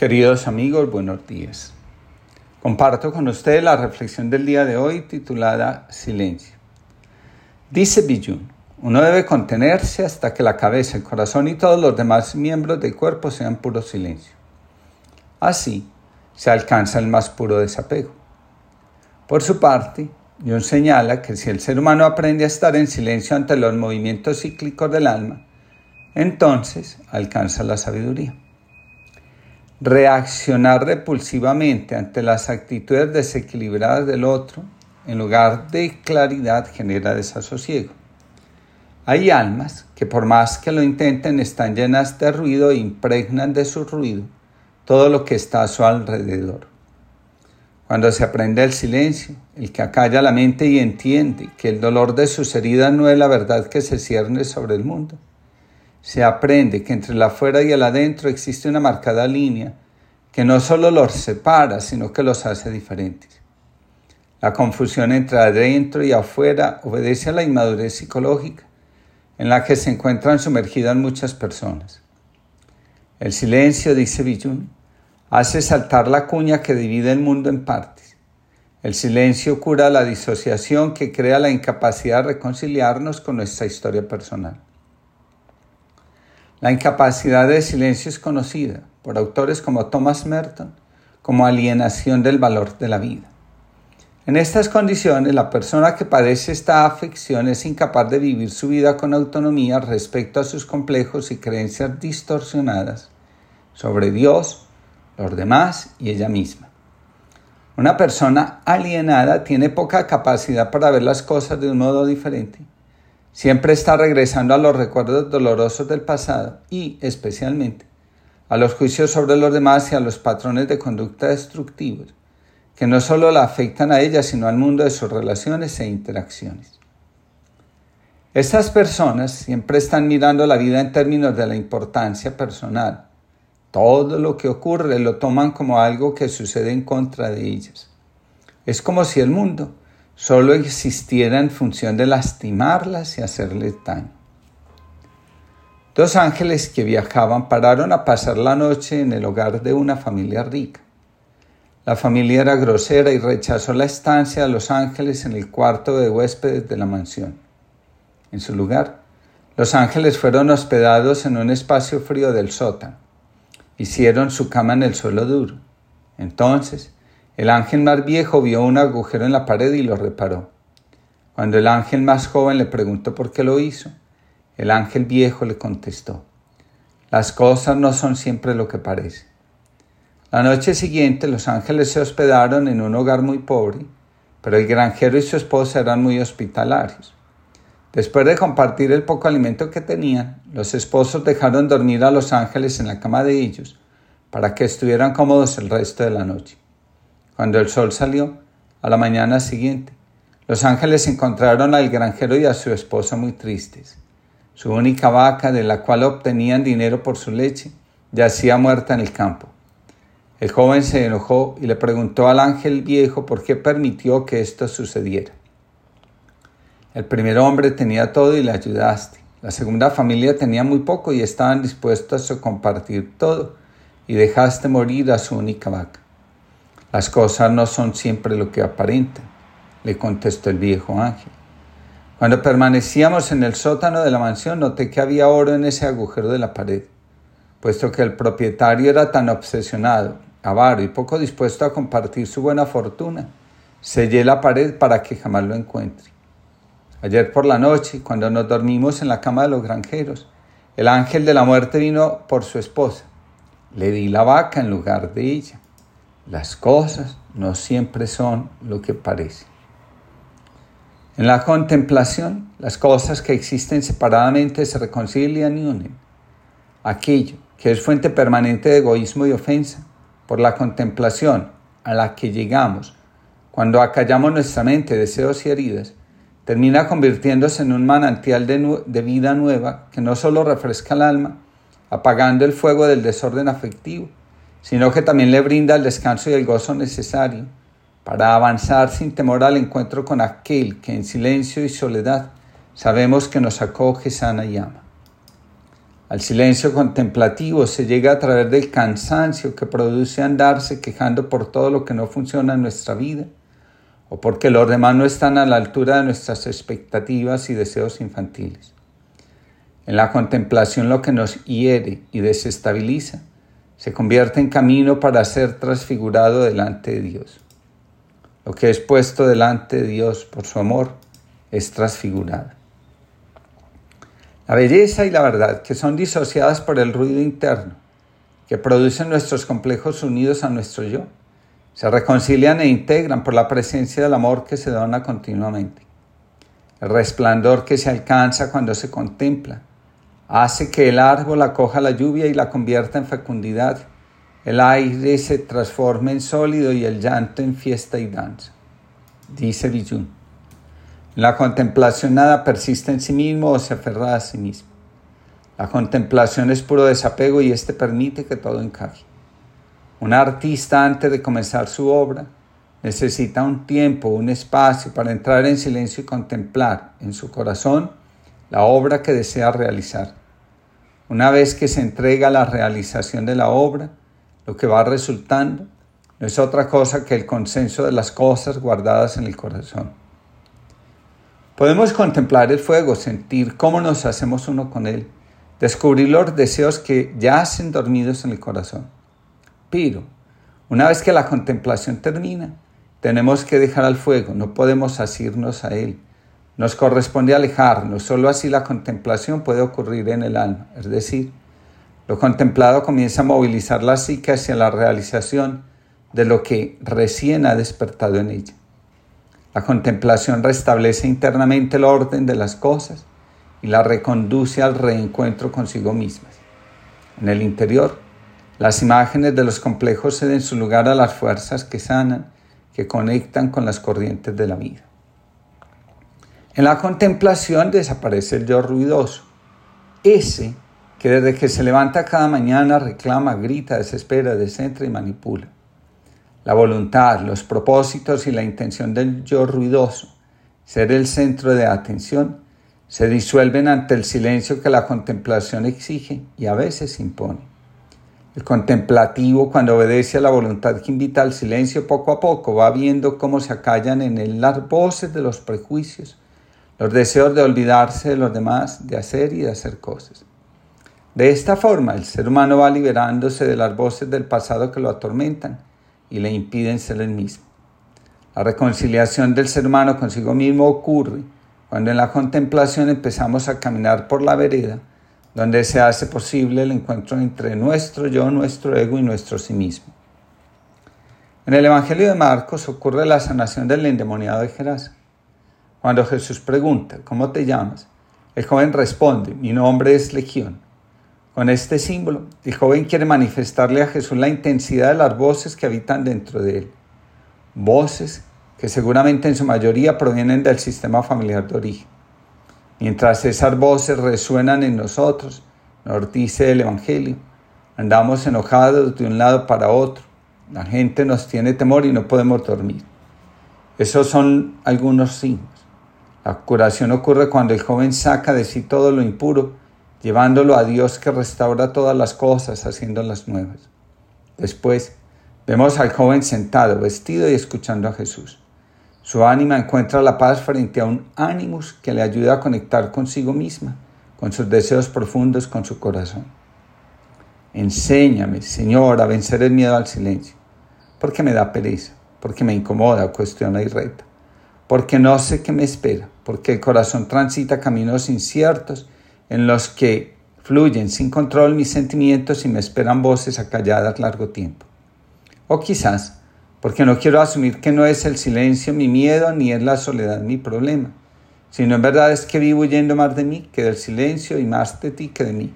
Queridos amigos, buenos días. Comparto con ustedes la reflexión del día de hoy titulada Silencio. Dice Bijun, uno debe contenerse hasta que la cabeza, el corazón y todos los demás miembros del cuerpo sean puro silencio. Así se alcanza el más puro desapego. Por su parte, Jung señala que si el ser humano aprende a estar en silencio ante los movimientos cíclicos del alma, entonces alcanza la sabiduría. Reaccionar repulsivamente ante las actitudes desequilibradas del otro, en lugar de claridad, genera desasosiego. Hay almas que por más que lo intenten están llenas de ruido e impregnan de su ruido todo lo que está a su alrededor. Cuando se aprende el silencio, el que acalla la mente y entiende que el dolor de sus heridas no es la verdad que se cierne sobre el mundo, se aprende que entre el afuera y el adentro existe una marcada línea que no solo los separa, sino que los hace diferentes. La confusión entre adentro y afuera obedece a la inmadurez psicológica en la que se encuentran sumergidas muchas personas. El silencio, dice Bijun, hace saltar la cuña que divide el mundo en partes. El silencio cura la disociación que crea la incapacidad de reconciliarnos con nuestra historia personal. La incapacidad de silencio es conocida por autores como Thomas Merton como alienación del valor de la vida. En estas condiciones, la persona que padece esta afección es incapaz de vivir su vida con autonomía respecto a sus complejos y creencias distorsionadas sobre Dios, los demás y ella misma. Una persona alienada tiene poca capacidad para ver las cosas de un modo diferente. Siempre está regresando a los recuerdos dolorosos del pasado y, especialmente, a los juicios sobre los demás y a los patrones de conducta destructivos, que no solo la afectan a ella, sino al mundo de sus relaciones e interacciones. Estas personas siempre están mirando la vida en términos de la importancia personal, todo lo que ocurre lo toman como algo que sucede en contra de ellas. Es como si el mundo solo existiera en función de lastimarlas y hacerles daño. Dos ángeles que viajaban pararon a pasar la noche en el hogar de una familia rica. La familia era grosera y rechazó la estancia de los ángeles en el cuarto de huéspedes de la mansión. En su lugar, los ángeles fueron hospedados en un espacio frío del sótano. Hicieron su cama en el suelo duro. Entonces, el ángel más viejo vio un agujero en la pared y lo reparó. Cuando el ángel más joven le preguntó por qué lo hizo, el ángel viejo le contestó, las cosas no son siempre lo que parece. La noche siguiente los ángeles se hospedaron en un hogar muy pobre, pero el granjero y su esposa eran muy hospitalarios. Después de compartir el poco alimento que tenían, los esposos dejaron dormir a los ángeles en la cama de ellos para que estuvieran cómodos el resto de la noche. Cuando el sol salió, a la mañana siguiente, los ángeles encontraron al granjero y a su esposa muy tristes. Su única vaca, de la cual obtenían dinero por su leche, yacía muerta en el campo. El joven se enojó y le preguntó al ángel viejo por qué permitió que esto sucediera. El primer hombre tenía todo y le ayudaste. La segunda familia tenía muy poco y estaban dispuestos a compartir todo y dejaste morir a su única vaca. Las cosas no son siempre lo que aparentan, le contestó el viejo ángel. Cuando permanecíamos en el sótano de la mansión noté que había oro en ese agujero de la pared, puesto que el propietario era tan obsesionado, avaro y poco dispuesto a compartir su buena fortuna, sellé la pared para que jamás lo encuentre. Ayer por la noche, cuando nos dormimos en la cama de los granjeros, el ángel de la muerte vino por su esposa. Le di la vaca en lugar de ella. Las cosas no siempre son lo que parecen. En la contemplación, las cosas que existen separadamente se reconcilian y unen. Aquello que es fuente permanente de egoísmo y ofensa, por la contemplación a la que llegamos cuando acallamos nuestra mente, deseos y heridas, termina convirtiéndose en un manantial de, vida nueva que no solo refresca el alma, apagando el fuego del desorden afectivo, sino que también le brinda el descanso y el gozo necesario para avanzar sin temor al encuentro con aquel que en silencio y soledad sabemos que nos acoge, sana y ama. Al silencio contemplativo se llega a través del cansancio que produce andarse quejando por todo lo que no funciona en nuestra vida o porque los demás no están a la altura de nuestras expectativas y deseos infantiles. En la contemplación lo que nos hiere y desestabiliza se convierte en camino para ser transfigurado delante de Dios. Lo que es puesto delante de Dios por su amor es transfigurado. La belleza y la verdad, que son disociadas por el ruido interno, que producen nuestros complejos unidos a nuestro yo, se reconcilian e integran por la presencia del amor que se dona continuamente. El resplandor que se alcanza cuando se contempla hace que el árbol acoja la lluvia y la convierta en fecundidad, el aire se transforme en sólido y el llanto en fiesta y danza. Dice Villun. La contemplación nada persiste en sí mismo o se aferra a sí mismo. La contemplación es puro desapego y éste permite que todo encaje. Un artista antes de comenzar su obra necesita un tiempo, un espacio para entrar en silencio y contemplar en su corazón la obra que desea realizar. Una vez que se entrega la realización de la obra, lo que va resultando no es otra cosa que el consenso de las cosas guardadas en el corazón. Podemos contemplar el fuego, sentir cómo nos hacemos uno con él, descubrir los deseos que yacen dormidos en el corazón. Pero, una vez que la contemplación termina, tenemos que dejar al fuego, no podemos asirnos a él. Nos corresponde alejarnos, solo así la contemplación puede ocurrir en el alma, es decir, lo contemplado comienza a movilizar la psique hacia la realización de lo que recién ha despertado en ella. La contemplación restablece internamente el orden de las cosas y la reconduce al reencuentro consigo mismas. En el interior, las imágenes de los complejos ceden su lugar a las fuerzas que sanan, que conectan con las corrientes de la vida. En la contemplación desaparece el yo ruidoso, ese que desde que se levanta cada mañana reclama, grita, desespera, descentra y manipula. La voluntad, los propósitos y la intención del yo ruidoso, ser el centro de atención, se disuelven ante el silencio que la contemplación exige y a veces impone. El contemplativo, cuando obedece a la voluntad que invita al silencio, poco a poco va viendo cómo se acallan en él las voces de los prejuicios, los deseos de olvidarse de los demás, de hacer y de hacer cosas. De esta forma, el ser humano va liberándose de las voces del pasado que lo atormentan y le impiden ser el mismo. La reconciliación del ser humano consigo mismo ocurre cuando en la contemplación empezamos a caminar por la vereda donde se hace posible el encuentro entre nuestro yo, nuestro ego y nuestro sí mismo. En el Evangelio de Marcos ocurre la sanación del endemoniado de Gerasa. Cuando Jesús pregunta, ¿cómo te llamas? El joven responde, mi nombre es Legión con este símbolo, el joven quiere manifestarle a Jesús la intensidad de las voces que habitan dentro de él. Voces que seguramente en su mayoría provienen del sistema familiar de origen. Mientras esas voces resuenan en nosotros, nos dice el Evangelio, andamos enojados de un lado para otro, la gente nos tiene temor y no podemos dormir. Esos son algunos signos. La curación ocurre cuando el joven saca de sí todo lo impuro llevándolo a Dios que restaura todas las cosas, haciéndolas nuevas. Después, vemos al joven sentado, vestido y escuchando a Jesús. Su ánima encuentra la paz frente a un ánimos que le ayuda a conectar consigo misma, con sus deseos profundos, con su corazón. Enséñame, Señor, a vencer el miedo al silencio, porque me da pereza, porque me incomoda, cuestiona y reta, porque no sé qué me espera, porque el corazón transita caminos inciertos en los que fluyen sin control mis sentimientos y me esperan voces acalladas largo tiempo. O quizás porque no quiero asumir que no es el silencio mi miedo ni es la soledad mi problema, sino en verdad es que vivo huyendo más de mí que del silencio y más de ti que de mí.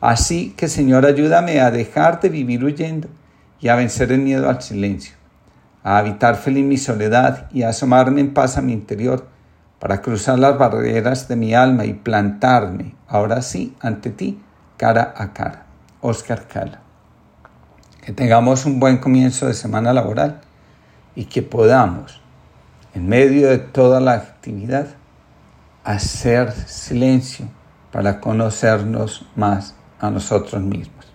Así que Señor ayúdame a dejar de vivir huyendo y a vencer el miedo al silencio, a habitar feliz mi soledad y a asomarme en paz a mi interior para cruzar las barreras de mi alma y plantarme, ahora sí, ante ti, cara a cara. Oscar Cala. Que tengamos un buen comienzo de semana laboral y que podamos, en medio de toda la actividad, hacer silencio para conocernos más a nosotros mismos.